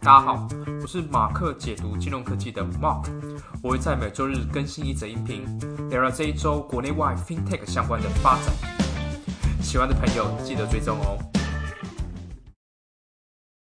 大家好我是马克解读金融科技的 mark 我会在每周日更新一则音频聊聊这一周国内外 fintech 相关的发展。喜欢的朋友记得追踪哦。